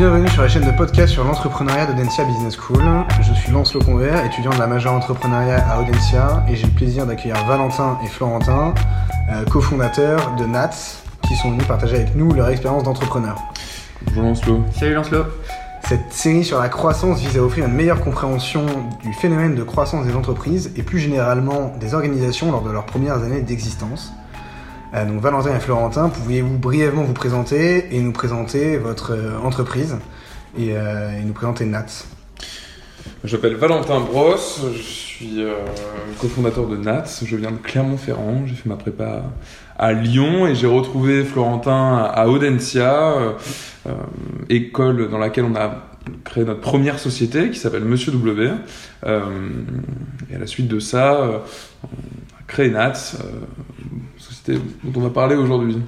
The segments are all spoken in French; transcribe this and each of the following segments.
bienvenue sur la chaîne de podcast sur l'entrepreneuriat d'Audencia Business School. Je suis Lancelot Convert, étudiant de la majeure entrepreneuriat à Audencia et j'ai le plaisir d'accueillir Valentin et Florentin, euh, cofondateurs de NATS, qui sont venus partager avec nous leur expérience d'entrepreneur. Bonjour Lancelot. Salut Lancelot. Cette série sur la croissance vise à offrir une meilleure compréhension du phénomène de croissance des entreprises et plus généralement des organisations lors de leurs premières années d'existence. Euh, donc Valentin et Florentin, pourriez-vous brièvement vous présenter et nous présenter votre euh, entreprise et, euh, et nous présenter NATS Je m'appelle Valentin Brosse, je suis cofondateur de NATS, je viens de Clermont-Ferrand, j'ai fait ma prépa à Lyon et j'ai retrouvé Florentin à Audencia, école dans laquelle on a créé notre première société qui s'appelle Monsieur W. Et à la suite de ça, NATS, euh, société dont on va parler aujourd'hui.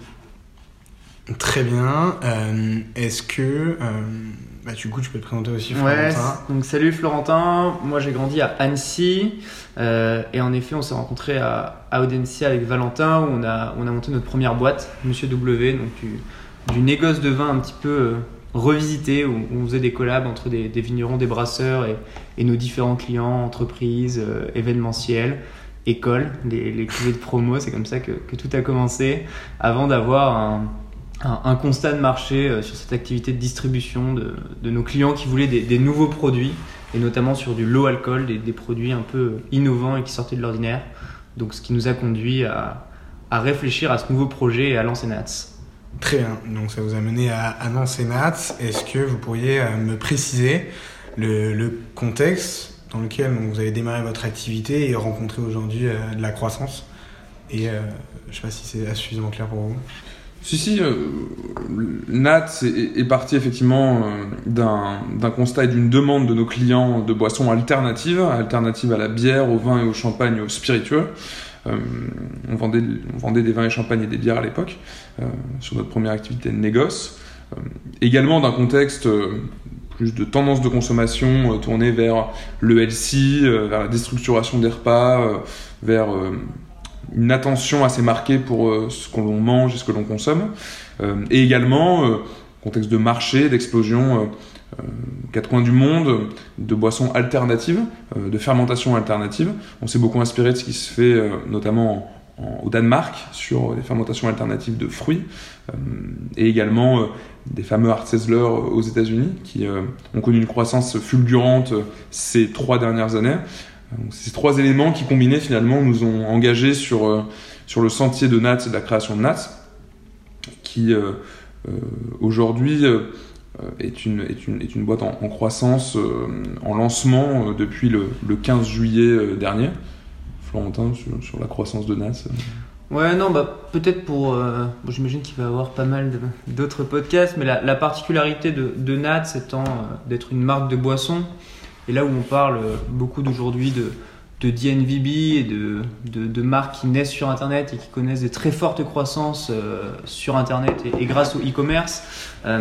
Très bien. Euh, Est-ce que... euh, bah, du coup, tu peux te présenter aussi, Ouais, Florentin. donc salut Florentin. Moi j'ai grandi à Annecy euh, et en effet on s'est rencontré à, à Audencia avec Valentin où on a, on a monté notre première boîte, Monsieur W, donc du, du négoce de vin un petit peu euh, revisité où on faisait des collabs entre des, des vignerons, des brasseurs et, et nos différents clients, entreprises, euh, événementiels, écoles, les, les cuvées de promo, c'est comme ça que, tout a commencé avant d'avoir un, constat de marché euh, sur cette activité de distribution de, nos clients qui voulaient des, nouveaux produits, et notamment sur du low alcool, des, produits un peu innovants et qui sortaient de l'ordinaire. Donc ce qui nous a conduit à, réfléchir à ce nouveau projet et à lancer Nats. Très bien. Donc ça vous a mené à annoncer NATS. Est-ce que vous pourriez euh, me préciser le contexte dans lequel vous avez démarré votre activité et rencontré aujourd'hui euh, de la croissance Et euh, je sais pas si c'est suffisamment clair pour vous. Si, si, euh, Nat est, parti effectivement d'un constat et d'une demande de nos clients de boissons alternatives, alternatives à la bière, au vin et au champagne aux spiritueux. On, vendait, des vins et champagnes et des bières à l'époque, sur notre première activité de négoce. Également d'un contexte plus de tendance de consommation euh, tournée vers le LC, euh, vers la déstructuration des repas, euh, vers une attention assez marquée pour ce que l'on mange et ce que l'on consomme. Et également, contexte de marché, d'explosion, quatre coins du monde, de boissons alternatives, de fermentation alternative. On s'est beaucoup inspiré de ce qui se fait notamment au Danemark sur les fermentations alternatives de fruits euh, et également euh, des fameux Art Sizzler aux États-Unis qui euh, ont connu une croissance fulgurante euh, ces trois dernières années. Ces trois éléments qui combinés finalement nous ont engagés sur, euh, sur le sentier de Nats et de la création de Nats, qui euh, euh, aujourd'hui euh, est, une, est, une, est une boîte en, en croissance, euh, en lancement euh, depuis le, le 15 juillet euh, dernier. Florentin, sur, la croissance de Nats. euh. Ouais, non, bah, peut-être pour. euh, bon, J'imagine qu'il va y avoir pas mal d'autres podcasts, mais la, la particularité de, de Nat, étant euh, d'être une marque de boisson, et là où on parle euh, beaucoup d'aujourd'hui de, de DNVB et de, de, marques qui naissent sur Internet et qui connaissent des très fortes croissances euh, sur Internet et, grâce au e-commerce, euh,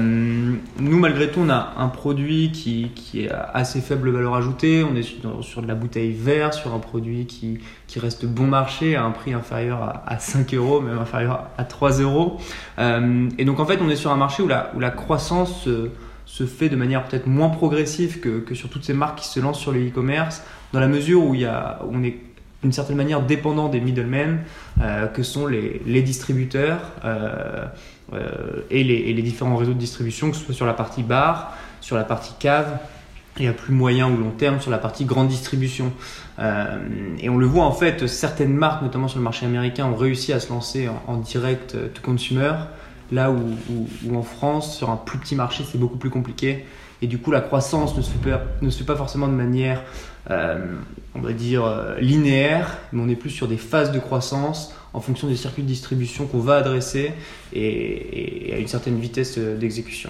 nous, malgré tout, on a un produit qui, qui est assez faible valeur ajoutée. On est sur, de la bouteille verte, sur un produit qui, reste bon marché à un prix inférieur à, à 5 euros, même inférieur à 3 euros. Euh, et donc en fait, on est sur un marché où la, croissance se, se fait de manière peut-être moins progressive que, que sur toutes ces marques qui se lancent sur le e-commerce, dans la mesure où, y a, on est d'une certaine manière dépendant des middlemen, euh, que sont les, distributeurs euh, euh, et, les, différents réseaux de distribution, que ce soit sur la partie bar, sur la partie cave, et à plus moyen ou long terme sur la partie grande distribution. Et on le voit en fait, certaines marques, notamment sur le marché américain, ont réussi à se lancer en, direct to consumer, là où, en France, sur un plus petit marché, c'est beaucoup plus compliqué. Et du coup, la croissance ne se fait pas, ne se fait pas forcément de manière, on va dire, euh, linéaire, mais on est plus sur des phases de croissance en fonction des circuits de distribution qu'on va adresser et, et à une certaine vitesse euh, d'exécution.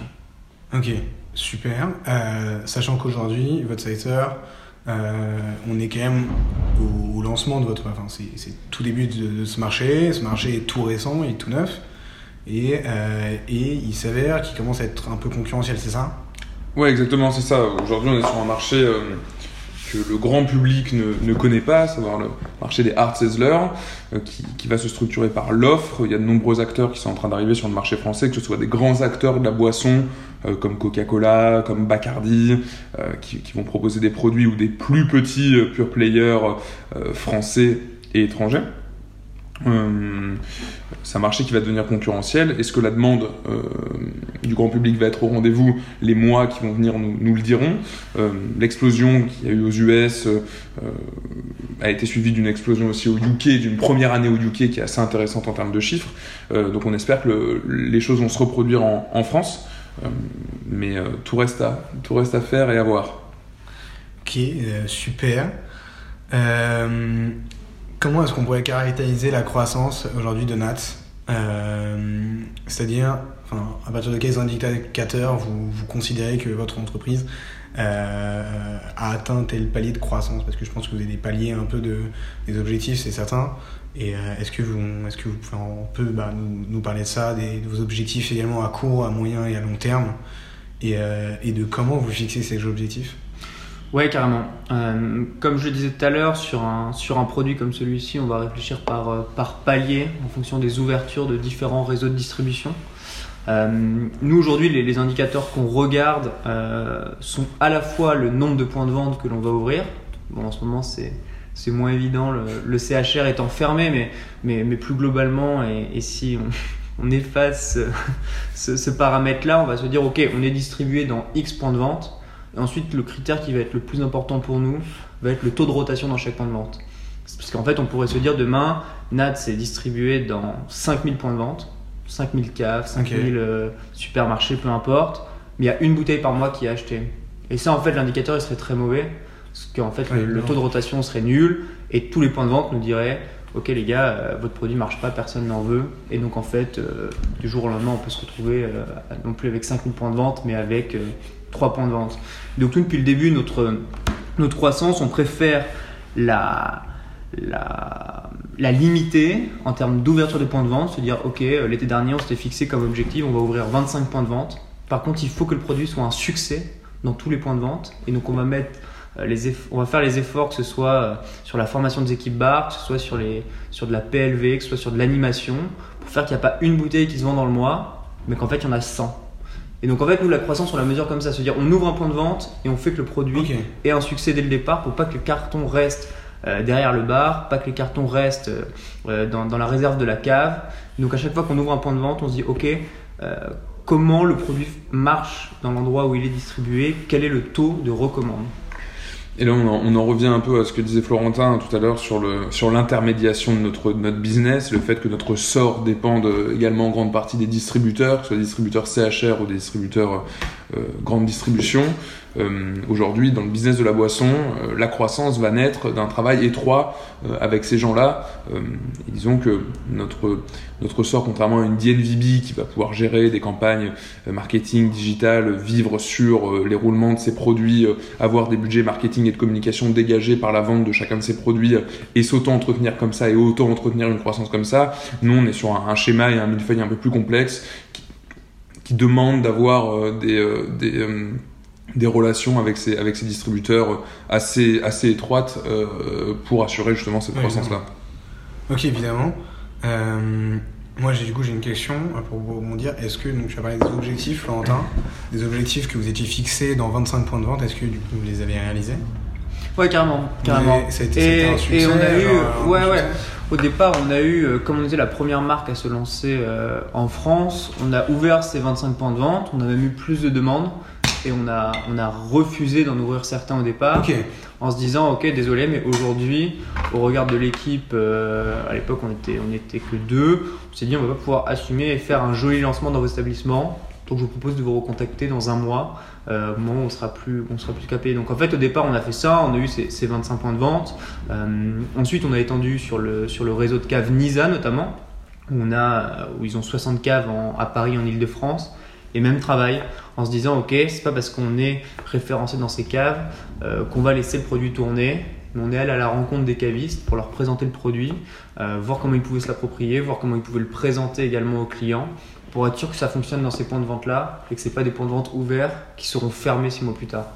Ok, super. Euh, sachant qu'aujourd'hui, votre secteur, euh, on est quand même au, au lancement de votre. Enfin, c'est tout début de, de ce marché. Ce marché est tout récent, il est tout neuf. Et, euh, et il s'avère qu'il commence à être un peu concurrentiel, c'est ça? Ouais, exactement, c'est ça. Aujourd'hui, on est sur un marché euh, que le grand public ne, ne connaît pas, à savoir le marché des hard sizzlers, euh, qui, qui, va se structurer par l'offre. Il y a de nombreux acteurs qui sont en train d'arriver sur le marché français, que ce soit des grands acteurs de la boisson, euh, comme Coca-Cola, comme Bacardi, euh, qui, qui, vont proposer des produits, ou des plus petits pure players français et étrangers. Euh, c'est un marché qui va devenir concurrentiel. Est-ce que la demande euh, du grand public va être au rendez-vous? Les mois qui vont venir nous, le diront. Euh, l'explosion qu'il y a eu aux US a été suivie d'une explosion aussi au UK, d'une première année au UK qui est assez intéressante en termes de chiffres. Donc on espère que le, les choses vont se reproduire en, en France. mais tout, reste à, tout reste à faire et à voir. Ok, super. Comment est-ce qu'on pourrait caractériser la croissance aujourd'hui de Nats euh, C'est-à-dire, à partir de quels indicateurs vous, considérez que votre entreprise euh, a atteint tel palier de croissance? Parce que je pense que vous avez des paliers un peu de, des objectifs, c'est certain. Et euh, est-ce que vous, est-ce que vous pouvez un peu bah, nous, parler de ça, de vos objectifs également à court, à moyen et à long terme, et de comment vous fixez ces objectifs? Ouais, carrément. Euh, comme je le disais tout à l'heure, sur un, sur un produit comme celui-ci, on va réfléchir par, euh, par palier en fonction des ouvertures de différents réseaux de distribution. Euh, nous, aujourd'hui, les, les, indicateurs qu'on regarde sont à la fois le nombre de points de vente que l'on va ouvrir. Bon, en ce moment, c'est, c'est moins évident, le, le, CHR étant fermé, mais, mais, mais plus globalement, et, si on, on efface ce, paramètre-là, on va se dire, OK, on est distribué dans X points de vente ensuite, le critère qui va être le plus important pour nous va être le taux de rotation dans chaque point de vente. Parce qu'en fait, on pourrait se dire demain, NAD c'est distribué dans 5000 points de vente, 5000 caves, 5000 okay. euh, supermarchés, peu importe, mais il y a une bouteille par mois qui est achetée. Et ça, en fait, l'indicateur il serait très mauvais, parce qu'en fait, ouais, le, le, taux de rotation serait nul, et tous les points de vente nous diraient Ok, les gars, euh, votre produit marche pas, personne n'en veut. Et donc, en fait, euh, du jour au lendemain, on peut se retrouver euh, non plus avec 5000 points de vente, mais avec 3 points de vente. Donc nous, depuis le début, notre, notre croissance, on préfère la, la, la limiter en termes d'ouverture de points de vente, se dire, ok, l'été dernier, on s'était fixé comme objectif, on va ouvrir 25 points de vente. Par contre, il faut que le produit soit un succès dans tous les points de vente. Et donc, on va mettre les on va faire les efforts, que ce soit sur la formation des équipes bar, que ce soit sur, les, sur de la PLV, que ce soit sur de l'animation, pour faire qu'il n'y a pas une bouteille qui se vend dans le mois, mais qu'en fait, il y en a 100. Et donc en fait, nous, la croissance, on la mesure comme ça. C'est-à-dire, on ouvre un point de vente et on fait que le produit okay. ait un succès dès le départ pour pas que le carton reste euh, derrière le bar, pas que les cartons restent euh, dans, dans, la réserve de la cave. Donc à chaque fois qu'on ouvre un point de vente, on se dit, OK, euh, comment le produit marche dans l'endroit où il est distribué? Quel est le taux de recommande? Et là, on en, revient un peu à ce que disait Florentin tout à l'heure sur l'intermédiation de notre business, le fait que notre sort dépend également en grande partie des distributeurs, que ce soit des distributeurs CHR ou des distributeurs euh, grande distribution. Euh, Aujourd'hui, dans le business de la boisson, euh, la croissance va naître d'un travail étroit euh, avec ces gens-là. Euh, disons que notre, notre sort, contrairement à une DNVB qui va pouvoir gérer des campagnes euh, marketing, digital, vivre sur les roulements de ses produits, avoir des budgets marketing et de communication dégagés par la vente de chacun de ses produits et s'auto-entretenir comme ça et auto-entretenir une croissance comme ça, nous, on est sur un, un schéma et un millefeuille un peu plus complexe qui, demande d'avoir des, des des relations avec ces, avec ces distributeurs assez, assez étroites euh, pour assurer justement cette oui, croissance-là. Ok, évidemment. Euh, moi, j'ai du coup, j'ai une question pour rebondir. Est-ce que, donc, tu as parlé des objectifs, Florentin, des objectifs que vous étiez fixés dans 25 points de vente, est-ce que du coup, vous les avez réalisés? Ouais, carrément. carrément. Ça a été, et, un succès, et on a eu, genre, ouais, ouais. Au départ, on a eu, comme on disait, la première marque à se lancer euh, en France. On a ouvert ces 25 points de vente. On a même eu plus de demandes et on a, on a refusé d'en ouvrir certains au départ okay. en se disant ok désolé mais aujourd'hui au regard de l'équipe euh, à l'époque on était, on était que deux on s'est dit on va pas pouvoir assumer et faire un joli lancement dans vos établissements donc je vous propose de vous recontacter dans un mois euh, au moment où on sera plus on sera plus capé. Donc en fait au départ on a fait ça on a eu ces, ces 25 points de vente. Euh, ensuite on a étendu sur le, réseau de caves Nisa notamment où, où ils ont 60 caves à Paris en Ile-de-France et même travail en se disant ok c'est pas parce qu'on est référencé dans ces caves euh, qu'on va laisser le produit tourner. Mais on est allé à la rencontre des cavistes pour leur présenter le produit euh, voir comment ils pouvaient se l'approprier voir comment ils pouvaient le présenter également aux clients pour être sûr que ça fonctionne dans ces points de vente là et que c'est pas des points de vente ouverts qui seront fermés six mois plus tard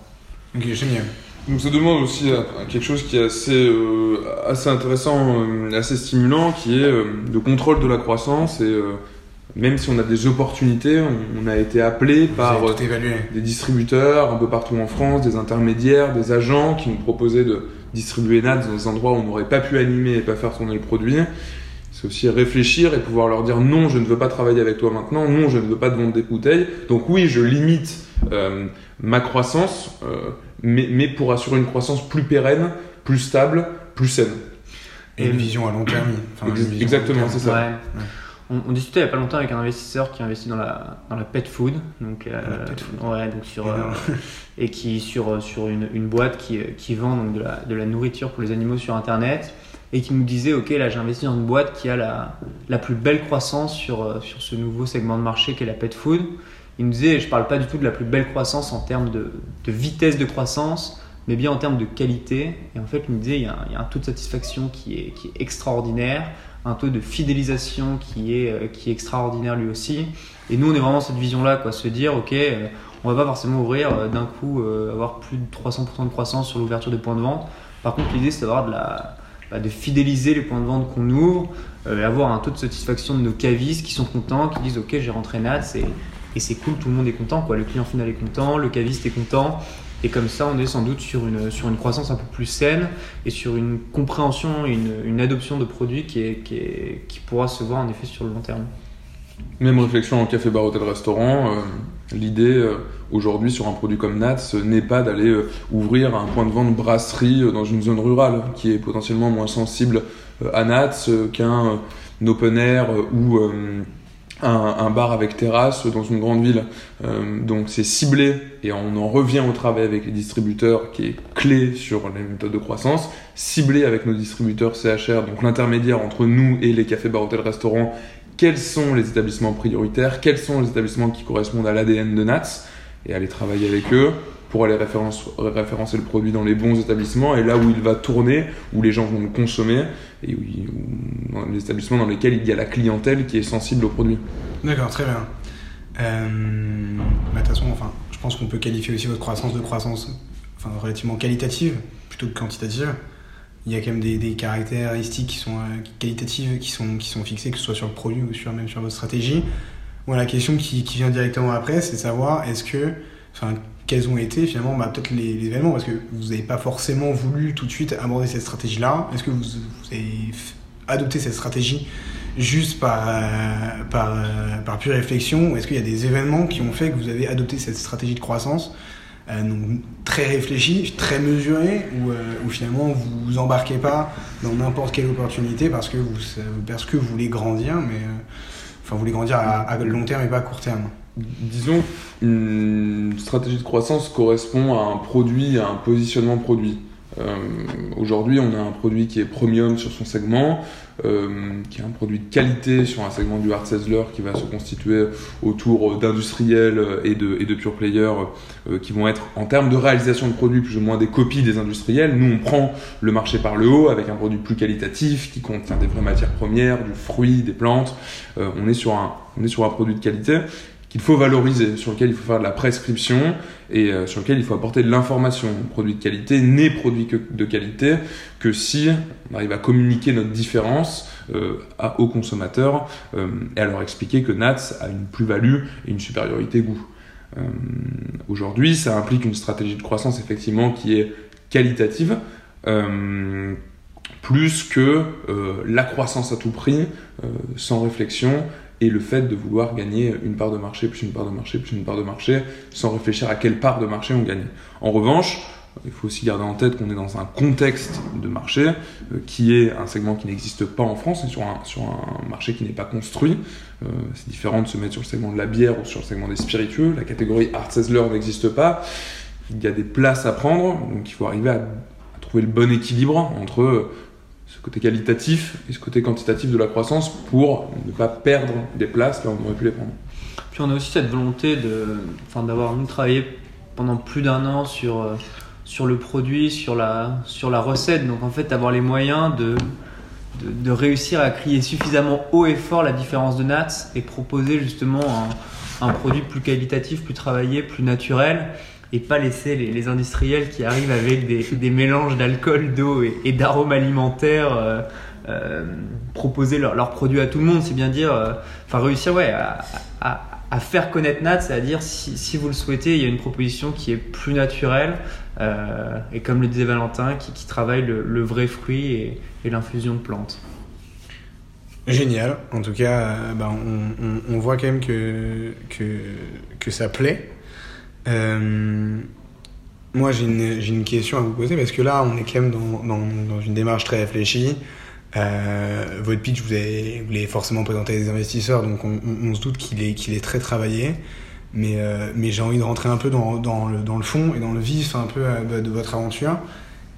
Ok, génial. Donc ça demande aussi à, à quelque chose qui est assez, euh, assez intéressant, euh, assez stimulant, qui est euh, le contrôle de la croissance. Et euh, même si on a des opportunités, on, on a été appelé par euh, des distributeurs un peu partout en France, des intermédiaires, des agents qui nous proposaient de distribuer NAT dans des endroits où on n'aurait pas pu animer et pas faire tourner le produit. C'est aussi réfléchir et pouvoir leur dire non, je ne veux pas travailler avec toi maintenant, non, je ne veux pas te vendre des bouteilles. Donc oui, je limite euh, ma croissance, euh, mais, mais pour assurer une croissance plus pérenne, plus stable, plus saine. Et une vision à long terme. Enfin, Ex- exactement, c'est ça. Ouais. On, on discutait il n'y a pas longtemps avec un investisseur qui investit dans la, dans la pet food, donc, euh, La pet food. Ouais, donc sur, euh, et qui sur, sur une, une boîte qui, qui vend donc de, la, de la nourriture pour les animaux sur internet et qui nous disait ok là j'ai investi dans une boîte qui a la, la plus belle croissance sur, euh, sur ce nouveau segment de marché qu'est la pet food. Il nous disait je parle pas du tout de la plus belle croissance en termes de, de vitesse de croissance mais bien en termes de qualité et en fait il nous disait il y a un, taux de satisfaction qui est, qui est extraordinaire un taux de fidélisation qui est, euh, qui est extraordinaire lui aussi et nous on est vraiment cette vision là quoi se dire ok euh, on va pas forcément ouvrir d'un coup, avoir plus de 300% de croissance sur l'ouverture de points de vente. Par contre, l'idée c'est d'avoir de la bah, de fidéliser les points de vente qu'on ouvre, euh, et avoir un taux de satisfaction de nos cavistes qui sont contents, qui disent ok j'ai rentré Nats et, c'est cool, tout le monde est content quoi. Le client final est content, le caviste est content. Et comme ça, on est sans doute sur une, sur une croissance un peu plus saine et sur une compréhension, une, une adoption de produits qui, qui pourra se voir en effet sur le long terme. Même réflexion en café, bar, hôtel, restaurant. euh, L'idée euh, aujourd'hui sur un produit comme Nats euh, n'est pas d'aller euh, ouvrir un point de vente brasserie dans une zone rurale qui est potentiellement moins sensible à Nats qu'un open air ou un, bar avec terrasse dans une grande ville. Donc c'est ciblé et on en revient au travail avec les distributeurs qui est clé sur les méthodes de croissance, ciblé avec nos distributeurs CHR, donc l'intermédiaire entre nous et les cafés, bars, hôtels, restaurants quels sont les établissements prioritaires, quels sont les établissements qui correspondent à l'ADN de Nats, et aller travailler avec eux pour aller référence- référencer le produit dans les bons établissements et là où il va tourner, où les gens vont le consommer, et où, dans les établissements dans lesquels il y a la clientèle qui est sensible au produit. D'accord, très bien. Euh, De toute façon, enfin, je pense qu'on peut qualifier aussi votre croissance de croissance enfin, relativement qualitative plutôt que quantitative. Il y a quand même des, caractéristiques qui sont euh, qualitatives qui sont, qui sont fixées, que ce soit sur le produit ou même sur votre stratégie. La question qui, vient directement après, c'est de savoir est-ce que, enfin, quels ont été finalement bah, peut-être les, événements, parce que vous n'avez pas forcément voulu tout de suite aborder cette stratégie-là. Est-ce que vous, avez adopté cette stratégie juste par, euh, par, euh, par pure réflexion est-ce qu'il y a des événements qui ont fait que vous avez adopté cette stratégie de croissance euh, donc, très réfléchie, très mesurée, où, euh, où finalement vous vous embarquez pas dans n'importe quelle opportunité parce que vous, parce que vous voulez grandir, mais euh, enfin vous voulez grandir à long terme et pas à court terme. Disons, une stratégie de croissance correspond à un produit, à un positionnement produit. Euh, Aujourd'hui, on a un produit qui est premium sur son segment, euh, qui est un produit de qualité sur un segment du hard settler qui va se constituer autour d'industriels et de, et pure players euh, qui vont être en termes de réalisation de produits plus ou moins des copies des industriels. Nous, on prend le marché par le haut avec un produit plus qualitatif qui contient des vraies matières premières, du fruit, des plantes. On, est sur on est sur un produit de qualité qu'il faut valoriser, sur lequel il faut faire de la prescription et euh, sur lequel il faut apporter de l'information. Produit de qualité n'est produit que de qualité que si on arrive à communiquer notre différence euh, aux consommateurs euh, et à leur expliquer que Nats a une plus-value et une supériorité goût. Aujourd'hui, ça implique une stratégie de croissance effectivement qui est qualitative. plus que la croissance à tout prix, sans réflexion, et le fait de vouloir gagner une part de marché, plus une part de marché, plus une part de marché, sans réfléchir à quelle part de marché on gagne. En revanche, il faut aussi garder en tête qu'on est dans un contexte de marché euh, qui est un segment qui n'existe pas en France, sur un, sur un marché qui n'est pas construit. Euh, c'est différent de se mettre sur le segment de la bière ou sur le segment des spiritueux. La catégorie Art Sizzler n'existe pas. Il y a des places à prendre, donc il faut arriver à, trouver le bon équilibre entre côté qualitatif et ce côté quantitatif de la croissance pour ne pas perdre des places là où on aurait pu les prendre. Puis on a aussi cette volonté d'avoir nous travaillé pendant plus d'un an sur, euh, sur le produit, sur la, sur la recette. Donc en fait, avoir les moyens de, de, de réussir à crier suffisamment haut et fort la différence de Nats et proposer justement un, un produit plus qualitatif, plus travaillé, plus naturel. Et pas laisser les, industriels qui arrivent avec des, mélanges d'alcool, d'eau et, d'arômes alimentaires proposer leurs produits à tout le monde, c'est bien dire, enfin réussir ouais, à, faire connaître Nat, c'est-à-dire si, vous le souhaitez, il y a une proposition qui est plus naturelle et comme le disait Valentin, qui, travaille le, vrai fruit et l'infusion de plantes. Génial. En tout cas, euh, bah, on, voit quand même que, que ça plaît. Euh, moi, j'ai une, une, question à vous poser parce que là, on est quand même dans, une démarche très réfléchie. Euh, votre pitch, vous, avez, vous l'avez forcément présenté à des investisseurs, donc on, se doute qu'il est, est très travaillé. Mais, euh, mais j'ai envie de rentrer un peu dans, le, fond et dans le vif un peu de votre aventure.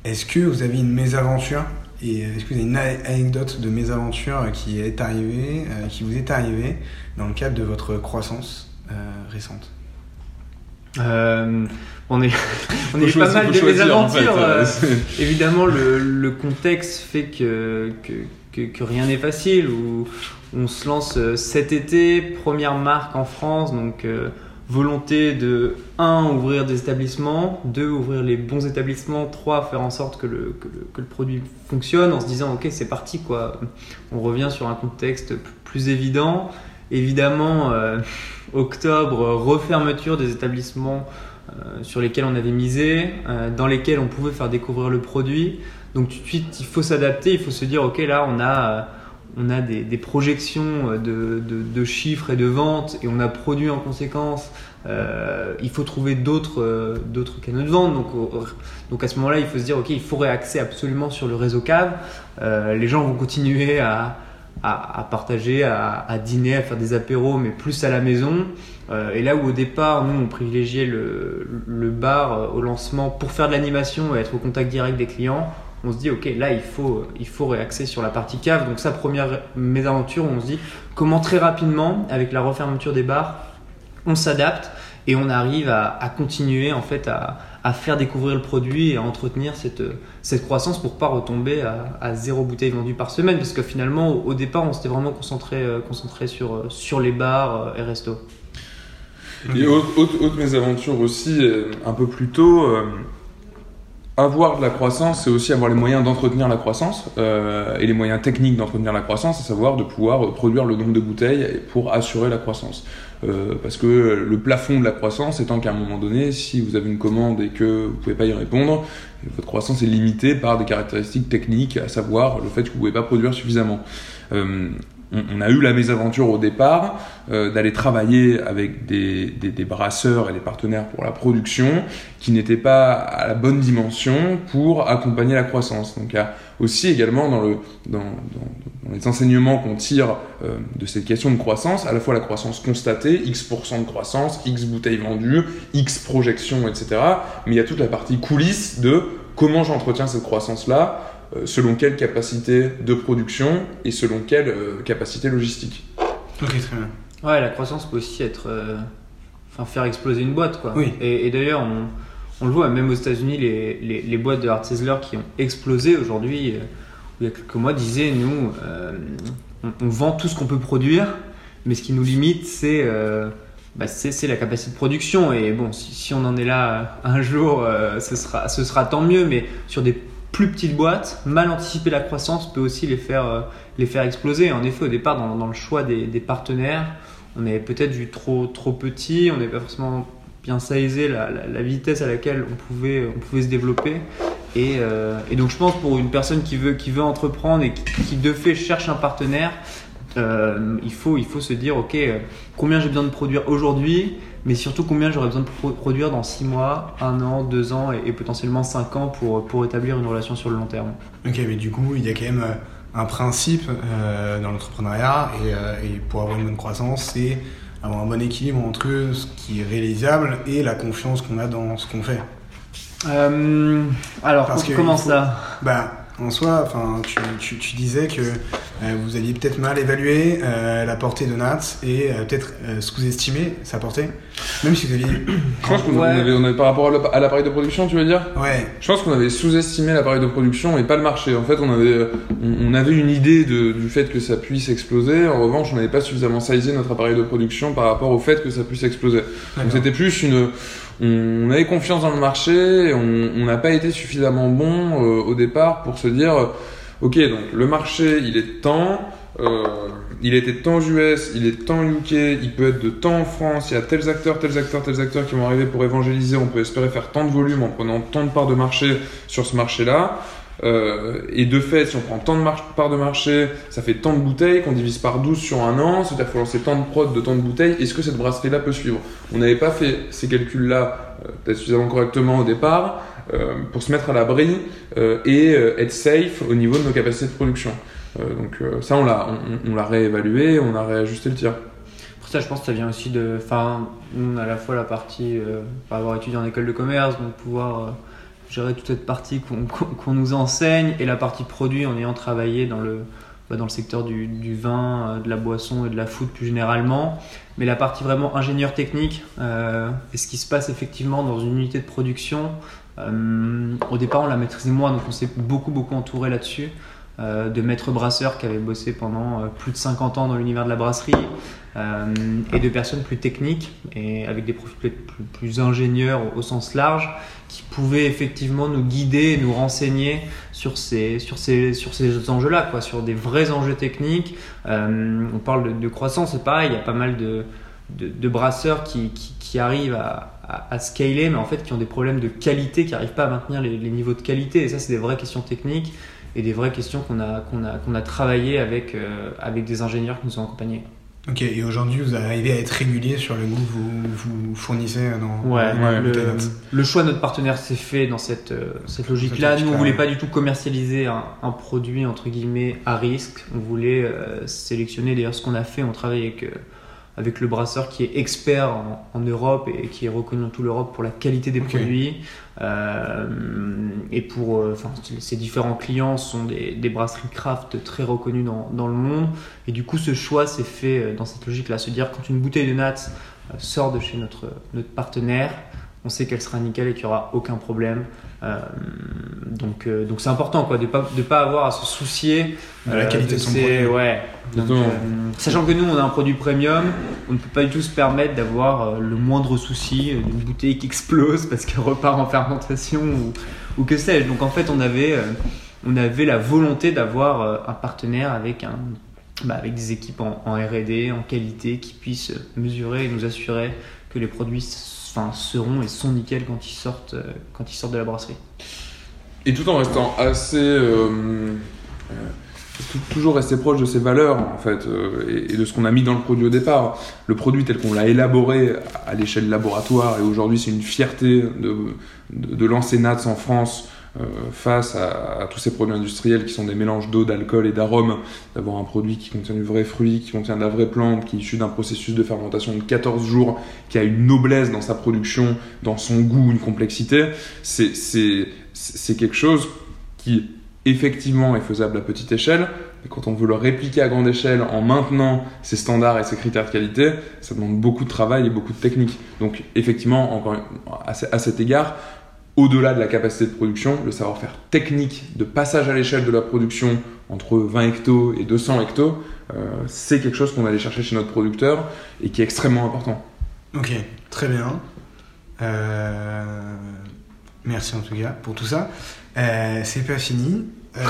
Est-ce que vous avez une mésaventure et est-ce que vous avez une anecdote de mésaventure qui est arrivée, qui vous est arrivée dans le cadre de votre croissance récente? Euh, on est, on est pas mal de mésaventures. évidemment, le, le, contexte fait que, que, que, rien n'est facile. Où on se lance cet été, première marque en France, donc volonté de 1 ouvrir des établissements, 2 ouvrir les bons établissements, 3 faire en sorte que le, que le, produit fonctionne en se disant ok c'est parti quoi. On revient sur un contexte plus évident. Évidemment, euh, octobre, refermeture des établissements euh, sur lesquels on avait misé, euh, dans lesquels on pouvait faire découvrir le produit. Donc tout de suite, il faut s'adapter, il faut se dire ok là on a on a des, projections de, chiffres et de ventes et on a produit en conséquence. Euh, il faut trouver d'autres euh, d'autres canaux de vente. Donc, donc à ce moment-là, il faut se dire ok, il faut réaxer absolument sur le réseau cave. Euh, les gens vont continuer à, partager, à, dîner, à faire des apéros, mais plus à la maison. et là où au départ, nous, on privilégiait le, bar au lancement pour faire de l'animation et être au contact direct des clients on se dit ok là il faut il faut réaxer sur la partie cave donc sa première mésaventure on se dit comment très rapidement avec la refermeture des bars on s'adapte et on arrive à, continuer en fait à, faire découvrir le produit et à entretenir cette, cette croissance pour pas retomber à, zéro bouteille vendue par semaine parce que finalement au, départ on s'était vraiment concentré, euh, concentré sur, sur les bars euh, et restos. Et autre, autre, mésaventure aussi, euh, un peu plus tôt, avoir de la croissance, c'est aussi avoir les moyens d'entretenir la croissance euh, et les moyens techniques d'entretenir la croissance, à savoir de pouvoir produire le nombre de bouteilles pour assurer la croissance. Euh, parce que le plafond de la croissance étant qu'à un moment donné, si vous avez une commande et que vous pouvez pas y répondre, votre croissance est limitée par des caractéristiques techniques, à savoir le fait que vous pouvez pas produire suffisamment. Euh, on, a eu la mésaventure au départ euh, d'aller travailler avec des, brasseurs et des partenaires pour la production qui n'étaient pas à la bonne dimension pour accompagner la croissance. Donc il y a aussi également dans, le, dans, les enseignements qu'on tire euh, de cette question de croissance, à la fois la croissance constatée, X% de croissance, X bouteilles vendues, X projections, etc. Mais il y a toute la partie coulisses de comment j'entretiens cette croissance-là, selon quelle capacité de production et selon quelle euh, capacité logistique. Ok, très bien. Ouais, la croissance peut aussi être. Euh, enfin, faire exploser une boîte, quoi. Oui. Et, d'ailleurs, on, on, le voit, même aux États-Unis, les, les, les, boîtes de Hard qui ont explosé aujourd'hui, il y a quelques mois, disaient nous, on, vend tout ce qu'on peut produire, mais ce qui nous limite, c'est. Bah, c'est la capacité de production et bon si, si, on en est là un jour ce, sera, ce sera tant mieux mais sur des plus petites boîtes, mal anticiper la croissance peut aussi les faire, euh, les faire exploser. En effet, au départ, dans, le choix des, partenaires, on avait peut-être vu trop, trop petit, on n'avait pas forcément bien saisi la, vitesse à laquelle on pouvait, on pouvait se développer. Euh, et, donc, je pense pour une personne qui veut, qui veut entreprendre et qui, de fait cherche un partenaire, euh, il, faut, il faut se dire, OK, combien j'ai besoin de produire aujourd'hui mais surtout combien j'aurais besoin de produire dans 6 mois, 1 an, 2 ans et, potentiellement 5 ans pour, pour établir une relation sur le long terme? Ok, mais du coup, il y a quand même euh, un principe euh, dans l'entrepreneuriat et, euh, et, pour avoir une bonne croissance, c'est avoir un bon équilibre entre ce qui est réalisable et la confiance qu'on a dans ce qu'on fait. alors, comment ça? Bah, En soi, tu, tu, tu disais que euh, vous aviez peut-être mal évalué euh, la portée de Nats et euh, peut-être euh, sous-estimé sa portée. Même si vous aviez. Je pense qu'on Ouais. avait, on avait- par rapport à l'ap- à l'appareil de production, tu veux dire? Ouais, Je pense qu'on avait sous-estimé l'appareil de production et pas le marché. En fait, on avait, on, on avait une idée de- du fait que ça puisse exploser. En revanche, on n'avait pas suffisamment sizé notre appareil de production par rapport au fait que ça puisse exploser. Donc c'était plus une. On, avait confiance dans le marché, on n'a pas été suffisamment bon euh, au départ pour se dire, euh, ok, donc le marché il est temps, euh, il était temps US, il est temps UK, il peut être de temps en France, il y a tels acteurs, tels acteurs, tels acteurs qui vont arriver pour évangéliser, on peut espérer faire tant de volume en prenant tant de parts de marché sur ce marché-là. Euh, et de fait, si on prend tant de parts de marché, ça fait tant de bouteilles qu'on divise par 12 sur un an, c'est-à-dire qu'il faut lancer tant de prod de tant de bouteilles. Est-ce que cette brasserie-là peut suivre? On n'avait pas fait ces calculs-là euh, peut-être suffisamment correctement au départ euh, pour se mettre à l'abri et être safe au niveau de nos capacités de production. Donc ça, on l'a, on, l'a réévalué, on a réajusté le tir. Pour ça, je pense que ça vient aussi de. Enfin, on à la fois la partie. Par avoir étudié en école de commerce, donc pouvoir gérer toute cette partie qu'on nous enseigne, et la partie produit en ayant travaillé dans le, bah, secteur du, du vin, euh, de la boisson et de la food plus généralement. Mais la partie vraiment ingénieur technique, euh, et ce qui se passe effectivement dans une unité de production, euh, au départ, on la maîtrisait moins, donc on s'est beaucoup, beaucoup entouré là-dessus. Euh, de maîtres brasseurs qui avaient bossé pendant euh, plus de 50 ans dans l'univers de la brasserie, euh, et de personnes plus techniques et avec des profils plus, ingénieurs au, sens large qui pouvaient effectivement nous guider, nous renseigner sur ces, sur ces, sur ces enjeux-là, quoi, sur des vrais enjeux techniques. Euh, on parle de, de croissance, c'est pareil, il y a pas mal de, de, de brasseurs qui, qui, qui arrivent à, à, à scaler, mais en fait qui ont des problèmes de qualité, qui n'arrivent pas à maintenir les, les niveaux de qualité. Et ça, c'est des vraies questions techniques et des vraies questions qu'on a, qu'on a, qu'on a travaillé avec, euh, avec des ingénieurs qui nous ont accompagnés. Ok, et aujourd'hui, vous arrivez à être régulier sur le goût que vous, vous fournissez dans Ouais, la le, choix de notre partenaire s'est fait dans cette, euh, cette logique-là. Cette Nous, on voulait ouais. pas du tout commercialiser un, un produit entre guillemets à risque. On voulait euh, sélectionner. D'ailleurs, ce qu'on a fait, on travaille avec, euh, avec le brasseur qui est expert en, en Europe et qui est reconnu dans toute l'Europe pour la qualité des produits. Euh, et pour, euh, ces différents clients sont des, brasseries craft très reconnues dans, dans le monde. Et du coup, ce choix s'est fait euh, dans cette logique-là, se dire quand une bouteille de Nats sort de chez notre, notre partenaire, on sait qu'elle sera nickel et qu'il n'y aura aucun problème. Euh, donc, euh, donc c'est important quoi, de ne pas, de pas avoir à se soucier De la qualité de son ces- produit. Ouais. Donc, euh, sachant que nous, on a un produit premium, on ne peut pas du tout se permettre d'avoir euh, le moindre souci euh, d'une bouteille qui explose parce qu'elle repart en fermentation ou, ou que sais-je. Donc en fait, on avait, euh, on avait la volonté d'avoir euh, un partenaire avec un bah, avec des équipes en, en R&D, en qualité, qui puissent mesurer et nous assurer que les produits enfin, seront et sont nickel quand ils sortent, euh, quand ils sortent de la brasserie. Et tout en restant assez. euh, euh, tou- toujours rester proche de ses valeurs, en fait, et, de ce qu'on a mis dans le produit au départ. Le produit tel qu'on l'a élaboré à l'échelle laboratoire, et aujourd'hui c'est une fierté de, de, lancer Nats en France face à, tous ces produits industriels qui sont des mélanges d'eau, d'alcool et d'arômes, d'avoir un produit qui contient du vrai fruit, qui contient de la vraie plante, qui est issu d'un processus de fermentation de 14 jours, qui a une noblesse dans sa production, dans son goût, une complexité, c'est- quelque chose qui effectivement est faisable à petite échelle, mais quand on veut le répliquer à grande échelle en maintenant ses standards et ses critères de qualité, ça demande beaucoup de travail et beaucoup de technique. Donc effectivement, encore à cet égard, au-delà de la capacité de production, le savoir-faire technique de passage à l'échelle de la production entre 20 hectos et 200 hectos, euh, c'est quelque chose qu'on allait chercher chez notre producteur et qui est extrêmement important. Ok, très bien. Euh, Merci en tout cas pour tout ça. Euh, c'est pas fini. Euh,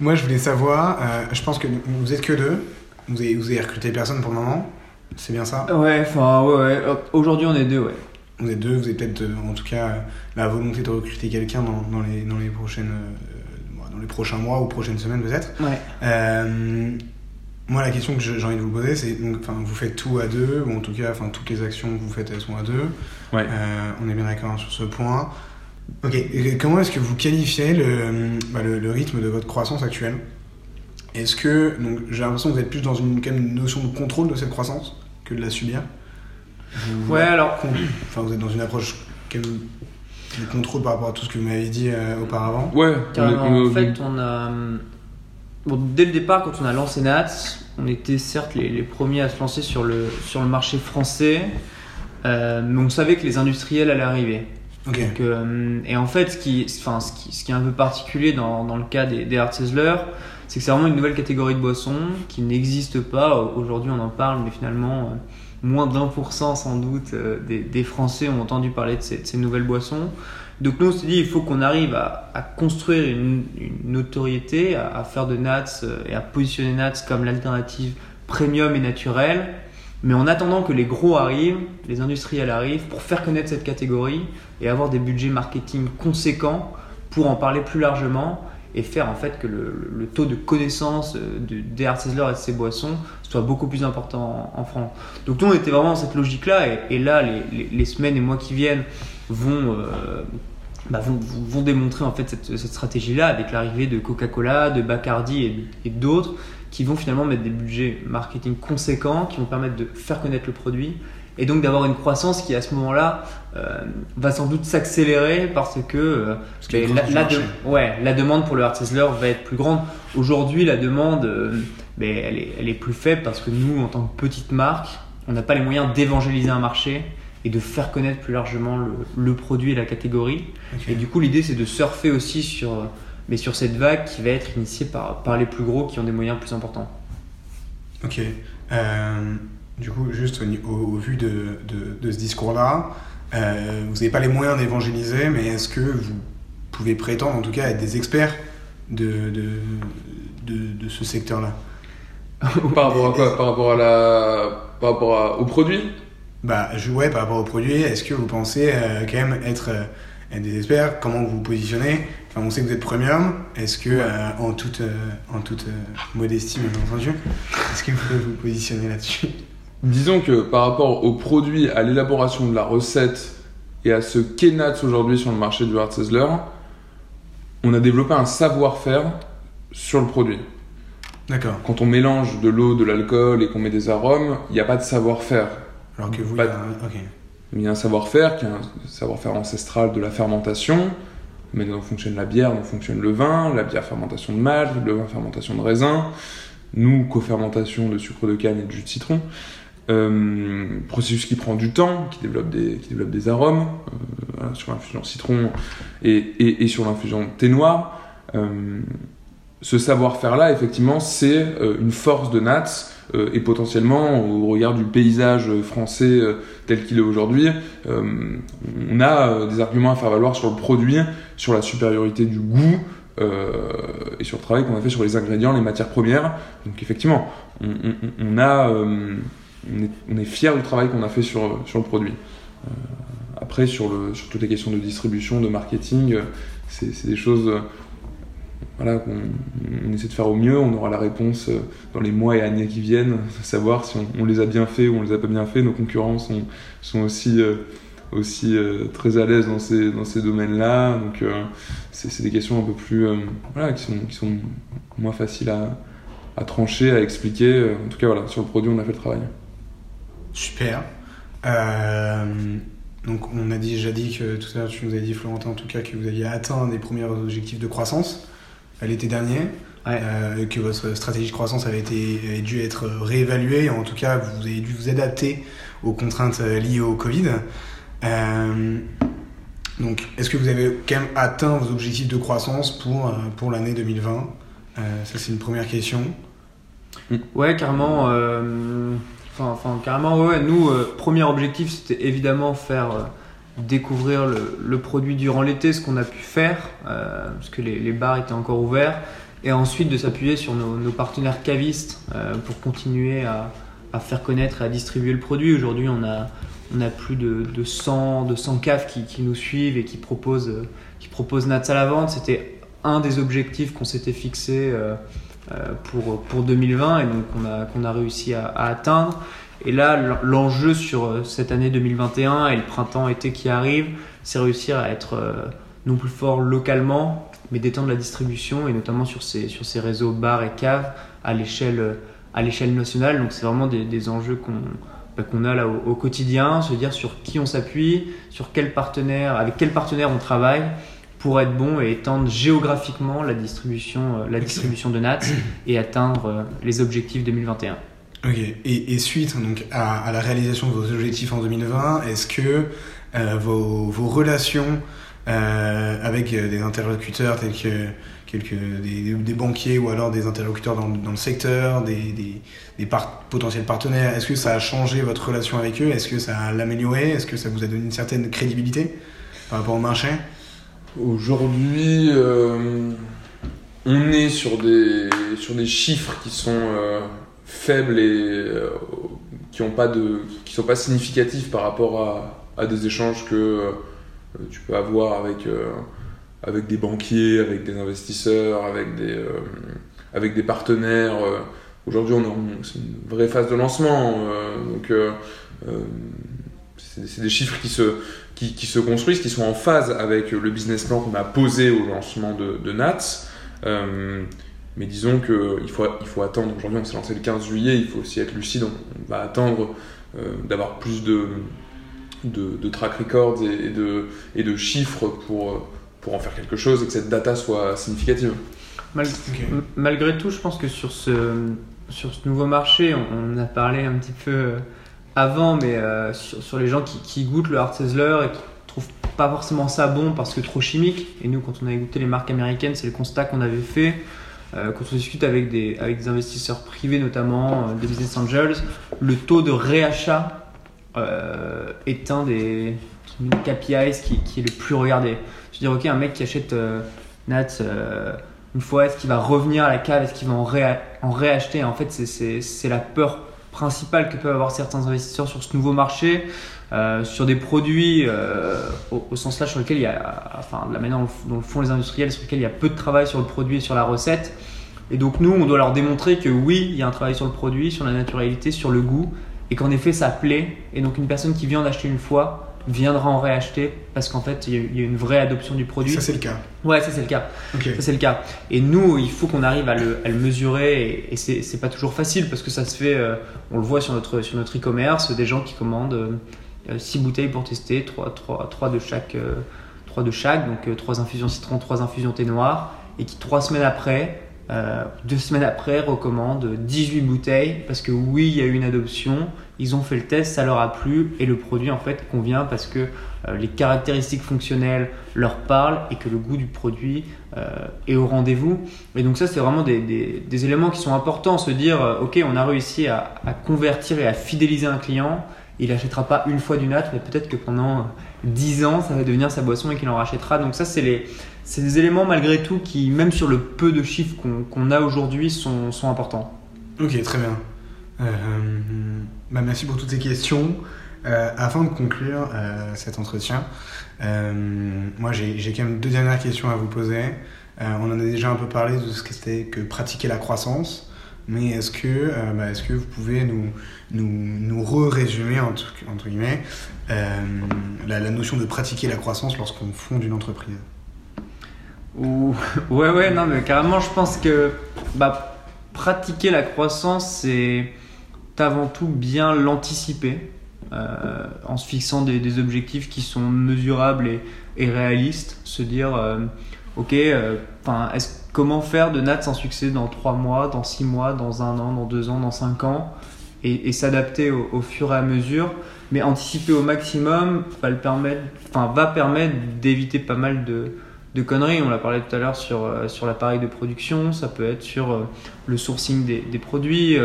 Moi, je voulais savoir. euh, je pense que vous êtes que deux. Vous avez, vous avez recruté personne pour le moment. C'est bien ça? Ouais, enfin, ouais, ouais. Aujourd'hui, on est deux, ouais. Vous êtes deux. Vous avez peut-être, euh, en tout cas, la volonté de recruter quelqu'un dans, dans les, dans les prochaines, euh, dans les prochains mois ou prochaines semaines peut-être. Ouais. Euh, moi, la question que j'ai envie de vous poser, c'est donc, enfin, vous faites tout à deux, ou en tout cas, enfin, toutes les actions que vous faites, elles sont à deux. Ouais. Euh, on est bien d'accord sur ce point. Ok. Et comment est-ce que vous qualifiez le, bah, le, le rythme de votre croissance actuelle? Est-ce que donc j'ai l'impression que vous êtes plus dans une, quand même, une notion de contrôle de cette croissance que de la subir? Vous- Ouais, alors, Enfin, vous êtes dans une approche même de contrôle par rapport à tout ce que vous m'avez dit euh, auparavant. Ouais, on est- Carrément. on est- En fait, on a, bon, dès le départ, quand on a lancé Nats, on était certes les, les premiers à se lancer sur le, sur le marché français, euh, mais on savait que les industriels allaient arriver. Ok. Donc, euh, et en fait, ce qui, enfin, ce qui, ce qui est un peu particulier dans, dans le cas des, des hard sizzlers, c'est que c'est vraiment une nouvelle catégorie de boissons qui n'existe pas. Aujourd'hui, on en parle, mais finalement, euh, moins d'un pour cent sans doute euh, des, Français ont entendu parler de ces, nouvelles boissons. Donc nous, on s'est dit, il faut qu'on arrive à, construire une, notoriété, à, à faire de Nats euh, et à positionner Nats comme l'alternative premium et naturelle. Mais en attendant que les gros arrivent, les industriels arrivent, pour faire connaître cette catégorie et avoir des budgets marketing conséquents pour en parler plus largement et faire en fait que le, taux de connaissance euh, de, des hard et de ces boissons soit beaucoup plus important en, France. Donc nous on était vraiment dans cette logique-là et, et là les, semaines et mois qui viennent vont, euh, bah, vont, démontrer en fait cette, cette stratégie-là avec l'arrivée de Coca-Cola, de Bacardi et d'autres qui vont finalement mettre des budgets marketing conséquents, qui vont permettre de faire connaître le produit et donc d'avoir une croissance qui à ce moment-là euh, va sans doute s'accélérer parce que euh, la, de- ouais, la demande pour le hard sizzler va être plus grande. Aujourd'hui, la demande, euh, ben, elle, est, elle est plus faible parce que nous, en tant que petite marque, on n'a pas les moyens d'évangéliser un marché et de faire connaître plus largement le, le produit et la catégorie. Et du coup, l'idée, c'est de surfer aussi sur, mais sur cette vague qui va être initiée par, par les plus gros qui ont des moyens plus importants. Ok. Euh, du coup, juste au, vu de, de- de ce discours-là, euh, vous n'avez pas les moyens d'évangéliser, mais est-ce que vous pouvez prétendre, en tout cas, être des experts de, de, de, ce secteur-là? Par rapport à quoi? Par rapport à la, par rapport à- au produit? Bah, je, ouais, par rapport au produit, est-ce que vous pensez euh, quand même être, euh, être des experts? Comment vous vous positionnez? Enfin, on sait que vous êtes premium. Est-ce que, euh, en toute, en toute modestie, bien entendu, est-ce que vous pouvez vous positionner là-dessus? Disons que par rapport au produit, à l'élaboration de la recette et à ce qu'est Nats aujourd'hui sur le marché du hard sizzler, on a développé un savoir-faire sur le produit. D'accord. Quand on mélange de l'eau, de l'alcool et qu'on met des arômes, il n'y a pas de savoir-faire. Alors que vous, il y a. Il y a un savoir-faire qui est un savoir-faire ancestral de la fermentation. Mais dont fonctionne la bière, dont fonctionne le vin, la bière fermentation de malt, le vin fermentation de raisin, nous co-fermentation de sucre de canne et de jus de citron. Euh, processus qui prend du temps, qui développe des, qui développe des arômes euh, sur l'infusion citron et, et, et sur l'infusion thé noir. Euh, ce savoir-faire-là, effectivement, c'est une force de Nats et potentiellement, au regard du paysage français tel qu'il est aujourd'hui, on a des arguments à faire valoir sur le produit, sur la supériorité du goût et sur le travail qu'on a fait sur les ingrédients, les matières premières. Donc effectivement, on, a, on est, on fier du travail qu'on a fait sur, sur le produit. Euh, après, sur, le, sur toutes les questions de distribution, de marketing, euh, c'est des choses euh, voilà, qu'on on essaie de faire au mieux. On aura la réponse dans les mois et années qui viennent, savoir si on, les a bien fait ou on les a pas bien fait. Nos concurrents sont, sont aussi, aussi très à l'aise dans ces, dans ces domaines-là. Donc, c'est des questions un peu plus. voilà, qui sont, qui sont moins faciles à, à trancher, à expliquer. En tout cas, voilà, sur le produit, on a fait le travail. Super. Euh, donc, on a déjà dit que tout à l'heure, tu nous as dit, Florentin, en tout cas, que vous aviez atteint des premiers objectifs de croissance à l'été dernier. Ouais. euh, que votre stratégie de croissance avait, été, avait dû être réévaluée. En tout cas, vous avez dû vous adapter aux contraintes euh, liées au Covid. Euh, donc, est-ce que vous avez quand même atteint vos objectifs de croissance pour, euh, pour l'année 2020 Euh, Ça, c'est une première question. Ouais, carrément. Enfin, carrément, ouais. Nous, euh, premier objectif, c'était évidemment faire euh, découvrir le, produit durant l'été, ce qu'on a pu faire, euh, parce que les, bars étaient encore ouverts, et ensuite de s'appuyer sur nos, partenaires cavistes pour continuer à, faire connaître et à distribuer le produit. Aujourd'hui, on a, plus de, de 100, de 100 caves qui, qui nous suivent et qui proposent, qui proposent Nats à la vente. C'était un des objectifs qu'on s'était fixé pour, pour 2020 et donc qu'on a, a réussi à, atteindre. Et là, l'enjeu sur euh, cette année 2021 et le printemps-été qui arrive, c'est réussir à être euh, non plus fort localement, mais d'étendre la distribution et notamment sur ces, sur ces réseaux bars et caves à l'échelle euh, nationale. Donc c'est vraiment des, des enjeux qu'on bah, qu'on a là au, au quotidien, se dire sur qui on s'appuie, sur quel partenaire, avec quel partenaire on travaille pour être bon et étendre géographiquement la distribution, la distribution de NATS et atteindre les objectifs 2021. Ok, et, suite donc, à, la réalisation de vos objectifs en 2020, est-ce que vos, vos, relations avec des interlocuteurs tels que quelques, des, banquiers ou alors des interlocuteurs dans, dans le secteur, des, des, des potentiels partenaires Est-ce que ça a changé votre relation avec eux? Est-ce que ça a l'amélioré Est-ce que ça vous a donné une certaine crédibilité par rapport au marché? Aujourd'hui, euh, on est sur des, sur des chiffres qui sont euh, faibles et euh, qui ne pas de, qui sont pas significatifs par rapport à, à des échanges que tu peux avoir avec avec des banquiers, avec des investisseurs, avec des, avec des partenaires. Aujourd'hui, on est c'est une vraie phase de lancement. Donc, c'est des chiffres qui se, qui, qui, se construisent, qui sont en phase avec le business plan qu'on a posé au lancement de, de NATS. mais disons qu'il faut, il faut attendre. Aujourd'hui, on s'est lancé le 15 juillet, il faut aussi être lucide. On, va attendre d'avoir plus de, de, de, track records et, de, et de chiffres pour pour en faire quelque chose et que cette data soit significative. Malgré tout, je pense que sur ce, sur ce nouveau marché, on, a parlé un petit peu euh, avant, mais euh, sur, les gens qui, goûtent le hard sizzler et qui trouvent pas forcément ça bon parce que trop chimique. Et nous, quand on a goûté les marques américaines, c'est le constat qu'on avait fait. Euh, quand on discute avec des, investisseurs privés, notamment des business angels, le taux de réachat est un des KPIs qui, qui, est le plus regardé. Je veux dire, ok, un mec qui achète euh, euh, une fois, est-ce qu'il va revenir à la cave Est-ce qu'il va en réacheter? En fait, c'est la peur principale que peuvent avoir certains investisseurs sur ce nouveau marché, euh, sur des produits au, sens là sur lequel il y a, enfin, la manière dont, le font les industriels, sur lequel il y a peu de travail sur le produit et sur la recette. Et donc nous, on doit leur démontrer que oui, il y a un travail sur le produit, sur la naturalité, sur le goût, et qu'en effet, ça plaît. Et donc une personne qui vient d'acheter une fois, viendra en réacheter parce qu'en fait, il y, a une vraie adoption du produit. Ça, c'est le cas. Ouais, ça, c'est le cas. Ça, c'est le cas. Et nous, il faut qu'on arrive à le, à le, mesurer et, et c'est pas toujours facile parce que ça se fait, euh, on le voit sur notre sur notre e-commerce, des gens qui commandent 6 euh, bouteilles pour tester, 3, 3, 3 de chaque, euh, 3 de chaque donc 3 infusions citron, 3 infusions thé noir, et qui 3 semaines après, deux semaines après, recommandent 18 bouteilles parce que oui, il y a eu une adoption, ils ont fait le test, ça leur a plu et le produit en fait convient parce que euh, les caractéristiques fonctionnelles leur parlent et que le goût du produit euh, est au rendez-vous. Et donc ça c'est vraiment des, éléments qui sont importants, se dire euh, ok on a réussi à, convertir et à fidéliser un client, il n'achètera pas une fois du nat, mais peut-être que pendant 10 ans ça va devenir sa boisson et qu'il en rachètera. Donc ça c'est les des éléments malgré tout qui, même sur le peu de chiffres qu'on a aujourd'hui, sont importants. Ok, très bien. Euh, bah merci pour toutes ces questions. Euh, afin de conclure euh, cet entretien, moi j'ai quand même deux dernières questions à vous poser. on en a déjà un peu parlé de ce que c'était que pratiquer la croissance, mais est-ce que, bah, est que vous pouvez nous, nous, nous re-résumer, entre, entre, guillemets, la, notion de pratiquer la croissance lorsqu'on fonde une entreprise? Ou... Ouais, ouais, non, mais carrément, je pense que bah, pratiquer la croissance, c'est avant tout bien l'anticiper euh, en se fixant des, objectifs qui sont mesurables et, réalistes. Se dire, euh, ok, euh, comment faire de Nats un succès dans 3 mois, dans 6 mois, dans 1 an, dans 2 ans, dans 5 ans? Et, s'adapter au, fur et à mesure. Mais anticiper au maximum va, le permettre, va permettre d'éviter pas mal de, de conneries. On l'a parlé tout à l'heure sur, sur l'appareil de production, ça peut être sur le sourcing des produits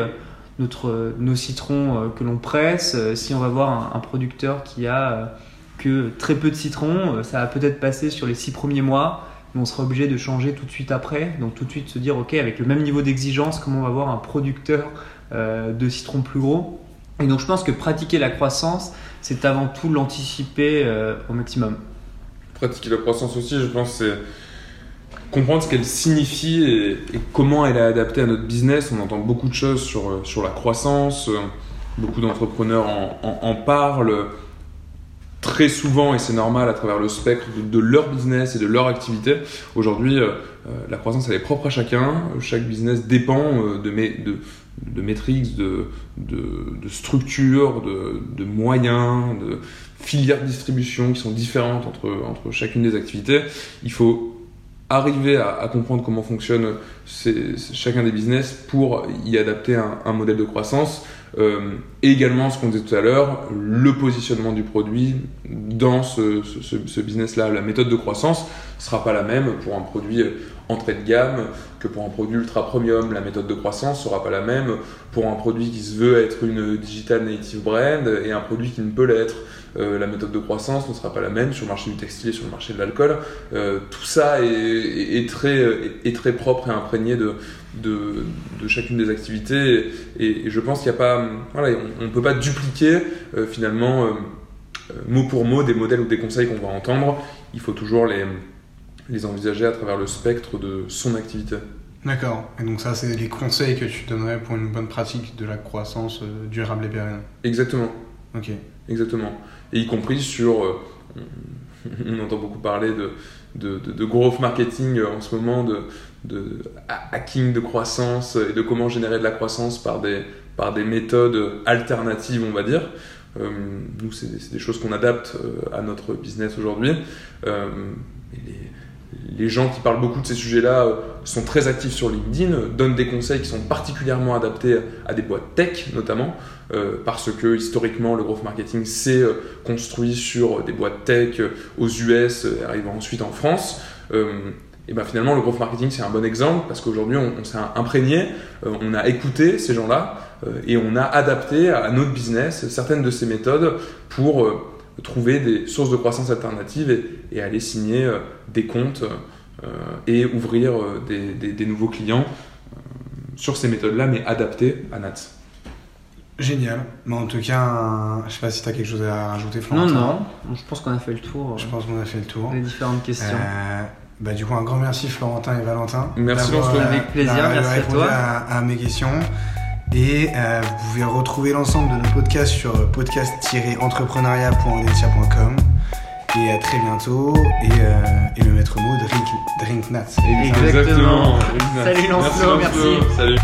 nos citrons euh, que l'on presse. Euh, si on va voir un, producteur qui a euh, que très peu de citrons, ça va peut-être passer sur les six premiers mois, mais on sera obligé de changer tout de suite après. Donc tout de suite se dire, ok, avec le même niveau d'exigence, comment on va voir un producteur de citrons plus gros? Et donc je pense que pratiquer la croissance, c'est avant tout l'anticiper au maximum. Pratiquer la croissance aussi, je pense, c'est comprendre ce qu'elle signifie et, comment elle est adaptée à notre business. On entend beaucoup de choses sur, euh, sur la croissance, euh, beaucoup d'entrepreneurs en, parlent très souvent, et c'est normal à travers le spectre de, leur business et de leur activité. Aujourd'hui, euh, la croissance, elle est propre à chacun. Chaque business dépend de, mes, de, de métriques, de, de, de structures, de, de, moyens, de filières de distribution qui sont différentes entre, entre chacune des activités. Il faut arriver à, comprendre comment fonctionne chacun des business pour y adapter un, modèle de croissance. Euh, également, ce qu'on disait tout à l'heure, le positionnement du produit dans ce, business-là. La méthode de croissance sera pas la même pour un produit entrée de gamme que pour un produit ultra premium. La méthode de croissance sera pas la même pour un produit qui se veut être une digital native brand et un produit qui ne peut l'être. Euh, la méthode de croissance ne sera pas la même sur le marché du textile et sur le marché de l'alcool. Euh, tout ça est, très, est, très propre et imprégné de, chacune des activités. Et, je pense qu'il n'y a pas, voilà, on ne peut pas dupliquer euh, finalement mot pour mot des modèles ou des conseils qu'on va entendre. Il faut toujours les, les envisager à travers le spectre de son activité. D'accord. Et donc ça, c'est les conseils que tu donnerais pour une bonne pratique de la croissance euh, durable et pérenne. Exactement. Ok. Exactement. Et y compris sur, euh, on entend beaucoup parler de, de, de, de growth marketing en ce moment, de, de hacking de croissance et de comment générer de la croissance par des, par des méthodes alternatives, on va dire. Euh, nous, c'est des, choses qu'on adapte euh, à notre business aujourd'hui. Euh, les, les gens qui parlent beaucoup de ces sujets-là sont très actifs sur LinkedIn, donnent des conseils qui sont particulièrement adaptés à des boîtes tech notamment, euh, parce que historiquement le growth marketing s'est euh, construit sur des boîtes tech aux US, euh, arrivant ensuite en France. et ben finalement le growth marketing c'est un bon exemple parce qu'aujourd'hui on s'est imprégné, on a écouté ces gens-là et on a adapté à notre business certaines de ces méthodes pour trouver des sources de croissance alternatives et, et aller signer euh, des comptes euh, et ouvrir euh, des, des, des, nouveaux clients sur ces méthodes-là, mais adaptées à NATS. Génial. Mais en tout cas, je sais pas si tu as quelque chose à rajouter, Florentin. Non, non. Je pense qu'on a fait le tour. Je pense qu'on a fait le tour. Les différentes questions. Euh, bah, du coup, un grand merci, Florentin et Valentin. Merci, on se Avec plaisir, merci à toi. À, à mes questions. Et euh, vous pouvez retrouver l'ensemble de nos podcasts sur podcast-entrepreneuriat.audencia.com. Et à très bientôt. Et, euh, et le maître mot, drink, drink nuts. Exactement. Exactement. Salut Lancelot, merci. Salut.